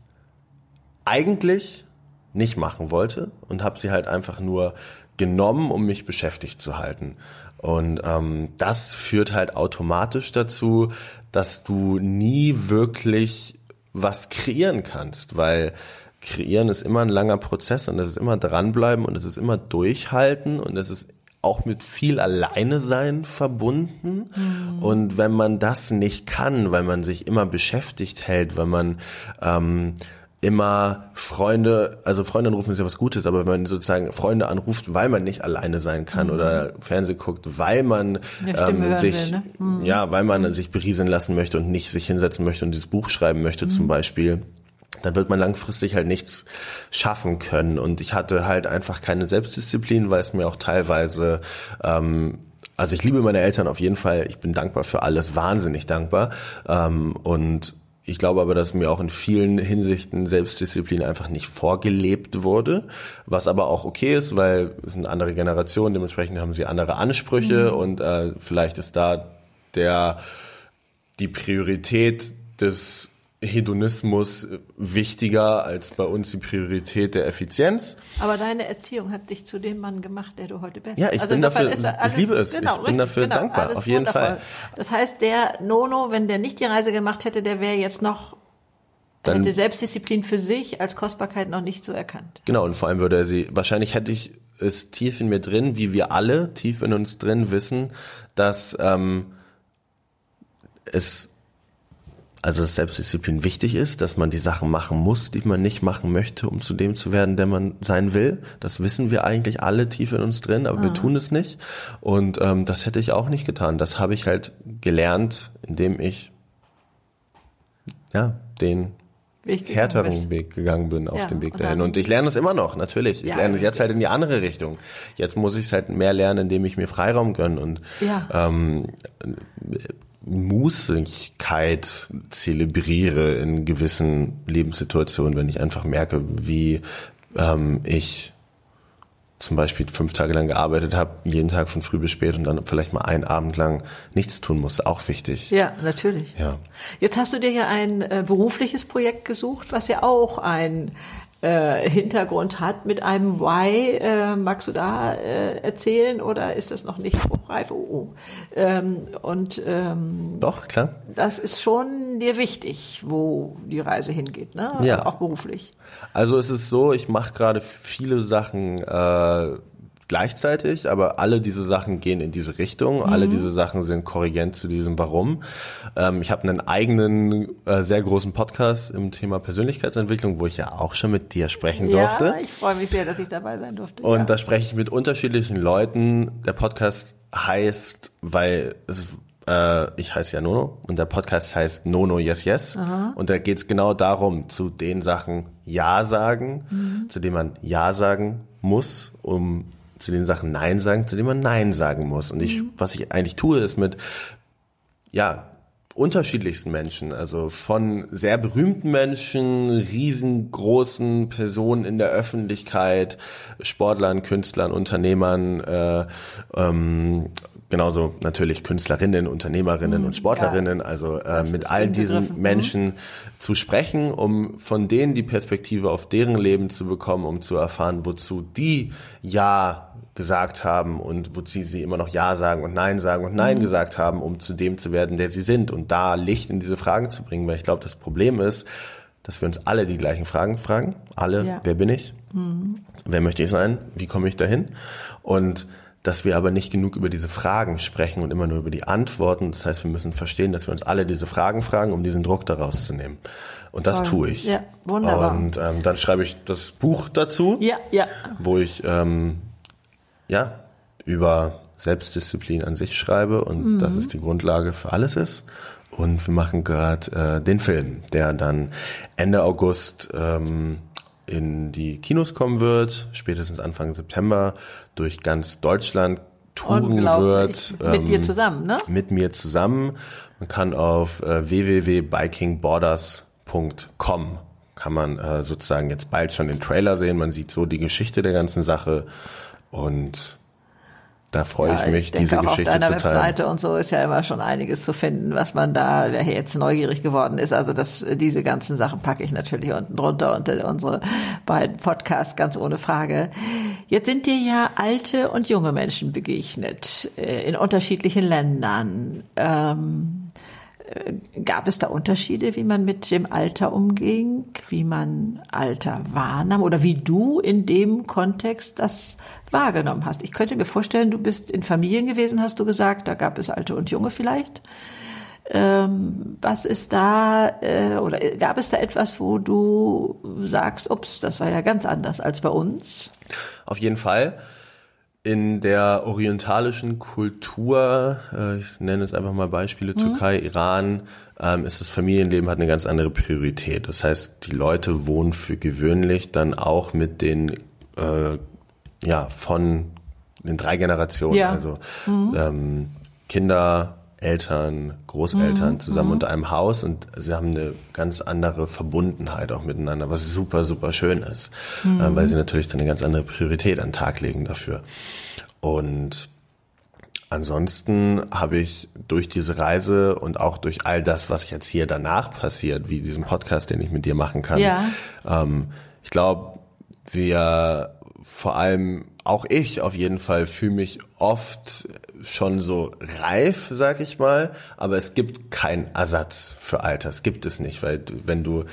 eigentlich nicht machen wollte und habe sie halt einfach nur genommen, um mich beschäftigt zu halten. Und ähm, das führt halt automatisch dazu, dass du nie wirklich was kreieren kannst, weil kreieren ist immer ein langer Prozess und es ist immer dranbleiben und es ist immer durchhalten und es ist auch mit viel Alleine sein verbunden. Mhm. Und wenn man das nicht kann, weil man sich immer beschäftigt hält, weil man ähm, immer Freunde, also Freunde anrufen ist ja was Gutes, aber wenn man sozusagen Freunde anruft, weil man nicht alleine sein kann mhm. oder Fernsehen guckt, weil man ähm, sich, will, ne? mhm. ja, weil man sich berieseln lassen möchte und nicht sich hinsetzen möchte und dieses Buch schreiben möchte mhm. zum Beispiel, dann wird man langfristig halt nichts schaffen können. Und ich hatte halt einfach keine Selbstdisziplin, weil es mir auch teilweise ähm, also ich liebe meine Eltern auf jeden Fall. Ich bin dankbar für alles, wahnsinnig dankbar. Ähm, und ich glaube aber, dass mir auch in vielen Hinsichten Selbstdisziplin einfach nicht vorgelebt wurde, was aber auch okay ist, weil es eine andere Generation, dementsprechend haben sie andere Ansprüche mhm. und äh, vielleicht ist da der die Priorität des Hedonismus wichtiger als bei uns die Priorität der Effizienz. Aber deine Erziehung hat dich zu dem Mann gemacht, der du heute bist. Ja, ich also bin dafür, alles, ich liebe es, genau, ich bin richtig, dafür genau, dankbar, auf jeden wundervoll. Fall. Das heißt, der Nono, wenn der nicht die Reise gemacht hätte, der wäre jetzt noch dann, hätte Selbstdisziplin für sich als Kostbarkeit noch nicht so erkannt. Genau, und vor allem würde er sie, wahrscheinlich hätte ich es tief in mir drin, wie wir alle tief in uns drin wissen, dass ähm, es also dass Selbstdisziplin wichtig ist, dass man die Sachen machen muss, die man nicht machen möchte, um zu dem zu werden, der man sein will. Das wissen wir eigentlich alle tief in uns drin, aber ah. wir tun es nicht. Und ähm, das hätte ich auch nicht getan. Das habe ich halt gelernt, indem ich ja den Weg härteren. Weg gegangen bin auf ja, dem Weg dahin. Und ich lerne es immer noch, natürlich. Ich ja, lerne es jetzt halt in die andere Richtung. Jetzt muss ich es halt mehr lernen, indem ich mir Freiraum gönne und ja. ähm, Mußigkeit zelebriere in gewissen Lebenssituationen, wenn ich einfach merke, wie ähm, ich zum Beispiel fünf Tage lang gearbeitet habe, jeden Tag von früh bis spät und dann vielleicht mal einen Abend lang nichts tun muss, auch wichtig. Ja, natürlich. Ja. Jetzt hast du dir ja ein äh, berufliches Projekt gesucht, was ja auch ein äh, Hintergrund hat mit einem Why. Äh, magst du da äh, erzählen oder ist das noch nicht spruchreif? Oh, oh. Ähm, und ähm, doch klar. Das ist schon dir wichtig, wo die Reise hingeht, ne? Ja. Auch beruflich. Also es ist so, ich mache gerade viele Sachen. Äh, gleichzeitig, aber alle diese Sachen gehen in diese Richtung. Mhm. Alle diese Sachen sind korrigent zu diesem Warum. Ähm, ich habe einen eigenen, äh, sehr großen Podcast im Thema Persönlichkeitsentwicklung, wo ich ja auch schon mit dir sprechen ja, durfte. Ja, ich freue mich sehr, dass ich dabei sein durfte. Und ja. da spreche ich mit unterschiedlichen Leuten. Der Podcast heißt, weil es äh, ich heiße ja Nono und der Podcast heißt Nono Yes Yes. Aha. Und da geht es genau darum, zu den Sachen Ja sagen, mhm. zu denen man Ja sagen muss, um zu den Sachen Nein sagen, zu denen man Nein sagen muss. Und ich, mhm. was ich eigentlich tue, ist mit, ja, unterschiedlichsten Menschen, also von sehr berühmten Menschen, riesengroßen Personen in der Öffentlichkeit, Sportlern, Künstlern, Unternehmern, äh, ähm, genauso natürlich Künstlerinnen, Unternehmerinnen und Sportlerinnen, ja. also äh, mit all diesen Menschen zu sprechen, um von denen die Perspektive auf deren Leben zu bekommen, um zu erfahren, wozu die Ja gesagt haben und wozu sie immer noch Ja sagen und Nein sagen und Nein gesagt haben, um zu dem zu werden, der sie sind und da Licht in diese Fragen zu bringen, weil ich glaube, das Problem ist, dass wir uns alle die gleichen Fragen fragen, alle, Ja. wer bin ich? Wer möchte ich sein? Wie komme ich dahin? Und dass wir aber nicht genug über diese Fragen sprechen und immer nur über die Antworten. Das heißt, wir müssen verstehen, dass wir uns alle diese Fragen fragen, um diesen Druck daraus zu nehmen. Und das Toll. tue ich. Ja, wunderbar. Und ähm, dann schreibe ich das Buch dazu, Ja, ja. wo ich ähm, ja über Selbstdisziplin an sich schreibe und das ist die Grundlage für alles ist. Und wir machen gerade äh, den Film, der dann Ende August ähm, in die Kinos kommen wird, spätestens Anfang September durch ganz Deutschland touren wird. Mit dir ähm, zusammen, ne? Mit mir zusammen. Man kann auf äh, www.bikingborders.com kann man äh, sozusagen jetzt bald schon den Trailer sehen. Man sieht so die Geschichte der ganzen Sache und da freue Ja, ich mich, denke diese auch Geschichte auf deiner zu teilen. Webseite und so ist ja immer schon einiges zu finden, was man da, wer hier jetzt neugierig geworden ist. Also das, diese ganzen Sachen packe ich natürlich unten drunter unter unsere beiden Podcasts, ganz ohne Frage. Jetzt sind dir ja alte und junge Menschen begegnet, äh, in unterschiedlichen Ländern. Ähm, äh, Gab es da Unterschiede, wie man mit dem Alter umging, wie man Alter wahrnahm oder wie du in dem Kontext das wahrgenommen hast? Ich könnte mir vorstellen, du bist in Familien gewesen, hast du gesagt, da gab es Alte und Junge vielleicht. Ähm, was ist da, äh, oder gab es da etwas, wo du sagst, ups, das war ja ganz anders als bei uns? Auf jeden Fall. In der orientalischen Kultur, äh, ich nenne es einfach mal Beispiele, Türkei, Iran, ähm, ist das Familienleben hat eine ganz andere Priorität. Das heißt, die Leute wohnen für gewöhnlich dann auch mit den, äh, ja, von den drei Generationen, Ja. also ähm, Kinder, Eltern, Großeltern zusammen unter einem Haus und sie haben eine ganz andere Verbundenheit auch miteinander, was super, super schön ist, äh, weil sie natürlich dann eine ganz andere Priorität an den Tag legen dafür. Und ansonsten habe ich durch diese Reise und auch durch all das, was jetzt hier danach passiert, wie diesen Podcast, den ich mit dir machen kann, Ja. ähm, ich glaube, wir vor allem auch ich auf jeden Fall fühle mich oft schon so reif, sag ich mal, aber es gibt keinen Ersatz für Alter. Es gibt es nicht, weil du, wenn du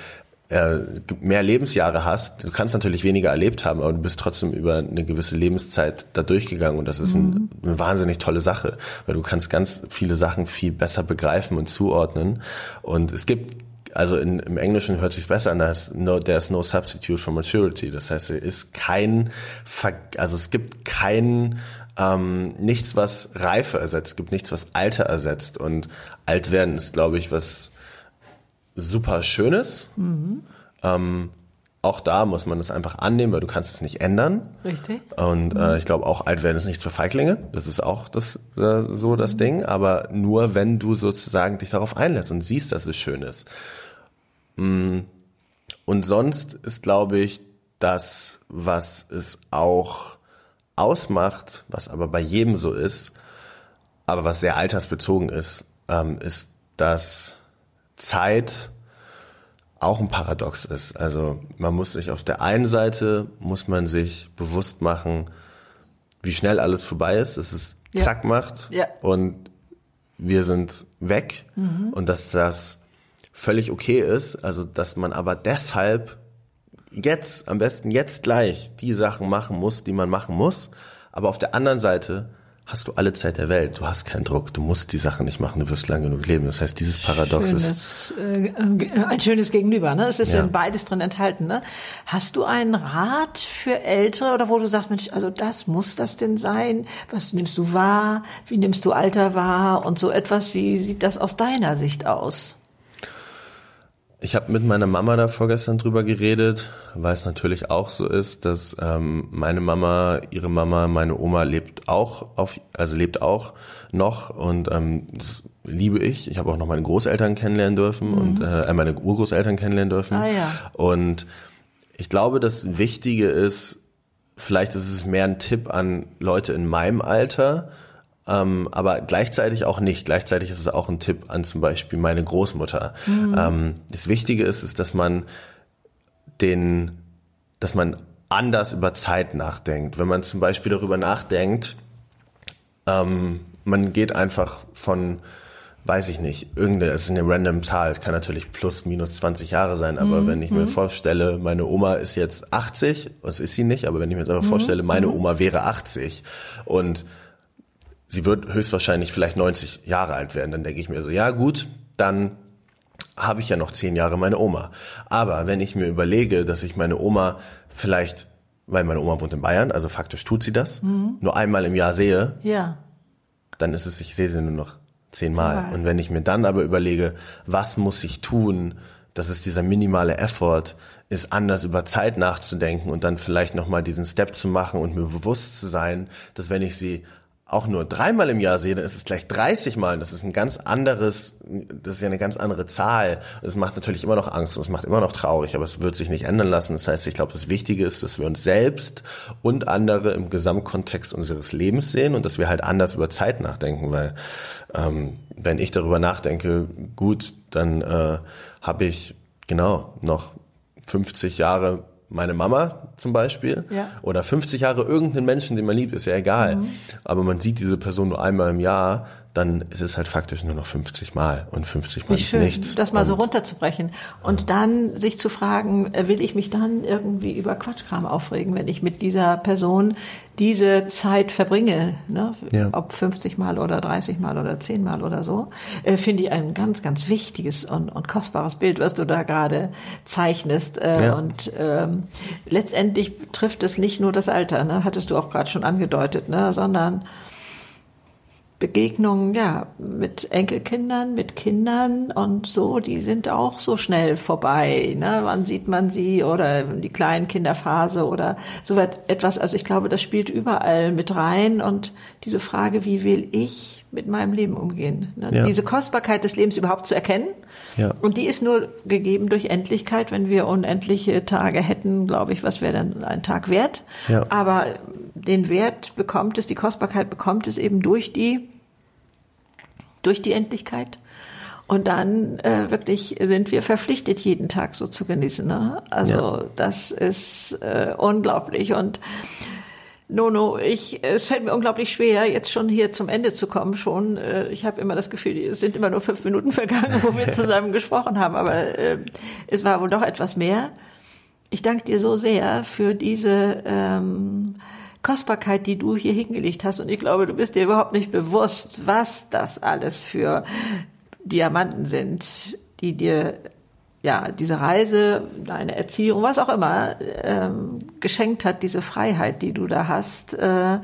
äh, mehr Lebensjahre hast, du kannst natürlich weniger erlebt haben, aber du bist trotzdem über eine gewisse Lebenszeit da durchgegangen und das ist ein, eine wahnsinnig tolle Sache, weil du kannst ganz viele Sachen viel besser begreifen und zuordnen und es gibt also in, im Englischen hört sich's besser an, da ist no, there's no substitute for maturity. Das heißt, es ist kein, also es gibt kein, ähm, nichts, was Reife ersetzt, es gibt nichts, was Alter ersetzt. Und alt werden ist, glaube ich, was super Schönes. Ähm, auch da muss man das einfach annehmen, weil du kannst es nicht ändern. Richtig. Und äh, ich glaube auch, alt werden ist nichts für Feiglinge. Das ist auch das äh, so das Ding. Aber nur wenn du sozusagen dich darauf einlässt und siehst, dass es schön ist. Mm. Und sonst ist, glaube ich, das, was es auch ausmacht, was aber bei jedem so ist, aber was sehr altersbezogen ist, ähm, ist, dass Zeit auch ein Paradox ist. Also man muss sich auf der einen Seite, muss man sich bewusst machen, wie schnell alles vorbei ist, dass es Ja. zack macht Ja. und wir sind weg und dass das völlig okay ist, also dass man aber deshalb jetzt, am besten jetzt gleich die Sachen machen muss, die man machen muss, aber auf der anderen Seite hast du alle Zeit der Welt, du hast keinen Druck, du musst die Sachen nicht machen, du wirst lang genug leben. Das heißt, dieses Paradox ist Schönes, äh, ein schönes Gegenüber, ne? Es ist Ja. in beides drin enthalten, ne? Hast du einen Rat für Ältere oder wo du sagst, Mensch, also das muss das denn sein? Was nimmst du wahr? Wie nimmst du Alter wahr? Und so etwas, wie sieht das aus deiner Sicht aus? Ich habe mit meiner Mama da vorgestern drüber geredet, weil es natürlich auch so ist, dass ähm, meine Mama, ihre Mama, meine Oma lebt auch auf, also lebt auch noch und ähm, das liebe ich. Ich habe auch noch meine Großeltern kennenlernen dürfen und äh, meine Urgroßeltern kennenlernen dürfen. Ah, ja. Und ich glaube, das Wichtige ist, vielleicht ist es mehr ein Tipp an Leute in meinem Alter, ähm, aber gleichzeitig auch nicht. Gleichzeitig ist es auch ein Tipp an zum Beispiel meine Großmutter. Mhm. Ähm, das Wichtige ist, ist, dass man den, dass man anders über Zeit nachdenkt. Wenn man zum Beispiel darüber nachdenkt, ähm, man geht einfach von weiß ich nicht, irgendeine, es ist eine random Zahl, es kann natürlich plus, minus 20 Jahre sein, aber mhm. wenn ich mir mhm. vorstelle, meine Oma ist jetzt 80, das ist sie nicht, aber wenn ich mir jetzt einfach mhm. vorstelle, meine mhm. Oma wäre 80 und sie wird höchstwahrscheinlich vielleicht 90 Jahre alt werden, dann denke ich mir so, ja gut, dann habe ich ja noch zehn Jahre meine Oma. Aber wenn ich mir überlege, dass ich meine Oma vielleicht, weil meine Oma wohnt in Bayern, also faktisch tut sie das, mhm. nur einmal im Jahr sehe, ja. dann ist es, ich sehe sie nur noch zehnmal. Und wenn ich mir dann aber überlege, was muss ich tun, dass es dieser minimale Effort ist, anders über Zeit nachzudenken und dann vielleicht nochmal diesen Step zu machen und mir bewusst zu sein, dass wenn ich sie auch nur dreimal im Jahr sehe, dann ist es gleich 30 Mal. Das ist ein ganz anderes, das ist ja eine ganz andere Zahl. Es macht natürlich immer noch Angst und es macht immer noch traurig, aber es wird sich nicht ändern lassen. Das heißt, ich glaube, das Wichtige ist, dass wir uns selbst und andere im Gesamtkontext unseres Lebens sehen und dass wir halt anders über Zeit nachdenken, weil ähm, wenn ich darüber nachdenke, gut, dann äh, habe ich genau noch 50 Jahre meine Mama zum Beispiel ja. oder 50 Jahre irgendeinen Menschen, den man liebt, ist ja egal. Mhm. Aber man sieht diese Person nur einmal im Jahr, dann ist es halt faktisch nur noch 50 Mal und 50 Mal Wie ist schön, nichts. Das mal und, so runterzubrechen und ja. dann sich zu fragen, äh, will ich mich dann irgendwie über Quatschkram aufregen, wenn ich mit dieser Person diese Zeit verbringe, ne? Ja. ob 50 Mal oder 30 Mal oder 10 Mal oder so, äh, finde ich ein ganz, ganz wichtiges und, und kostbares Bild, was du da gerade zeichnest. Äh, ja. Und ähm, letztendlich trifft es nicht nur das Alter, ne? hattest du auch gerade schon angedeutet, ne? sondern Begegnungen, ja, mit Enkelkindern, mit Kindern und so, die sind auch so schnell vorbei. Ne? Wann sieht man sie oder die Kleinkinderphase oder so etwas. Also ich glaube, das spielt überall mit rein und diese Frage, wie will ich mit meinem Leben umgehen? Ne? Ja. Diese Kostbarkeit des Lebens überhaupt zu erkennen. Ja. Und die ist nur gegeben durch Endlichkeit. Wenn wir unendliche Tage hätten, glaube ich, was wäre dann ein Tag wert? Ja. Aber den Wert bekommt es, die Kostbarkeit bekommt es eben durch die, durch die Endlichkeit. Und dann äh, wirklich sind wir verpflichtet, jeden Tag so zu genießen. Ne? Also ja. das ist äh, unglaublich. Und Nono, ich, es fällt mir unglaublich schwer, jetzt schon hier zum Ende zu kommen. Schon, äh, ich habe immer das Gefühl, es sind immer nur fünf Minuten vergangen, wo wir zusammen gesprochen haben. Aber äh, es war wohl doch etwas mehr. Ich danke dir so sehr für diese ähm, Kostbarkeit, die du hier hingelegt hast. Und ich glaube, du bist dir überhaupt nicht bewusst, was das alles für Diamanten sind, die dir ja diese Reise, deine Erziehung, was auch immer ähm, geschenkt hat, diese Freiheit, die du da hast, äh,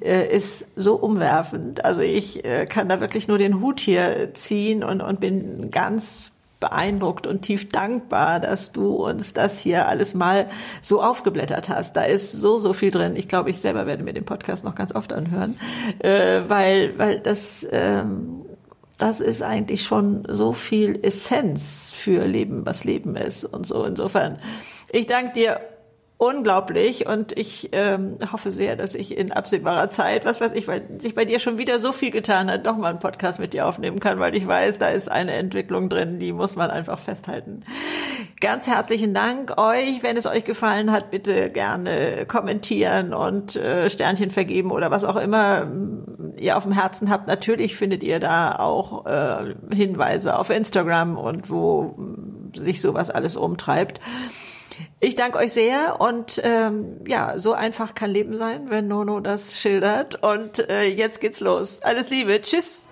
äh, ist so umwerfend. Also ich äh, kann da wirklich nur den Hut hier ziehen und und bin ganz beeindruckt und tief dankbar, dass du uns das hier alles mal so aufgeblättert hast. Da ist so, so viel drin. Ich glaube, ich selber werde mir den Podcast noch ganz oft anhören, äh, weil, weil das, ähm, das ist eigentlich schon so viel Essenz für Leben, was Leben ist und so. Insofern, ich danke dir unglaublich und ich ähm, hoffe sehr, dass ich in absehbarer Zeit, was weiß ich, weil sich bei dir schon wieder so viel getan hat, noch mal einen Podcast mit dir aufnehmen kann, weil ich weiß, da ist eine Entwicklung drin, die muss man einfach festhalten. Ganz herzlichen Dank euch. Wenn es euch gefallen hat, bitte gerne kommentieren und äh, Sternchen vergeben oder was auch immer ähm, ihr auf dem Herzen habt. Natürlich findet ihr da auch äh, Hinweise auf Instagram und wo sich sowas alles umtreibt. Ich danke euch sehr und ähm, ja, so einfach kann Leben sein, wenn Nono das schildert. Und äh, jetzt geht's los. Alles Liebe, tschüss.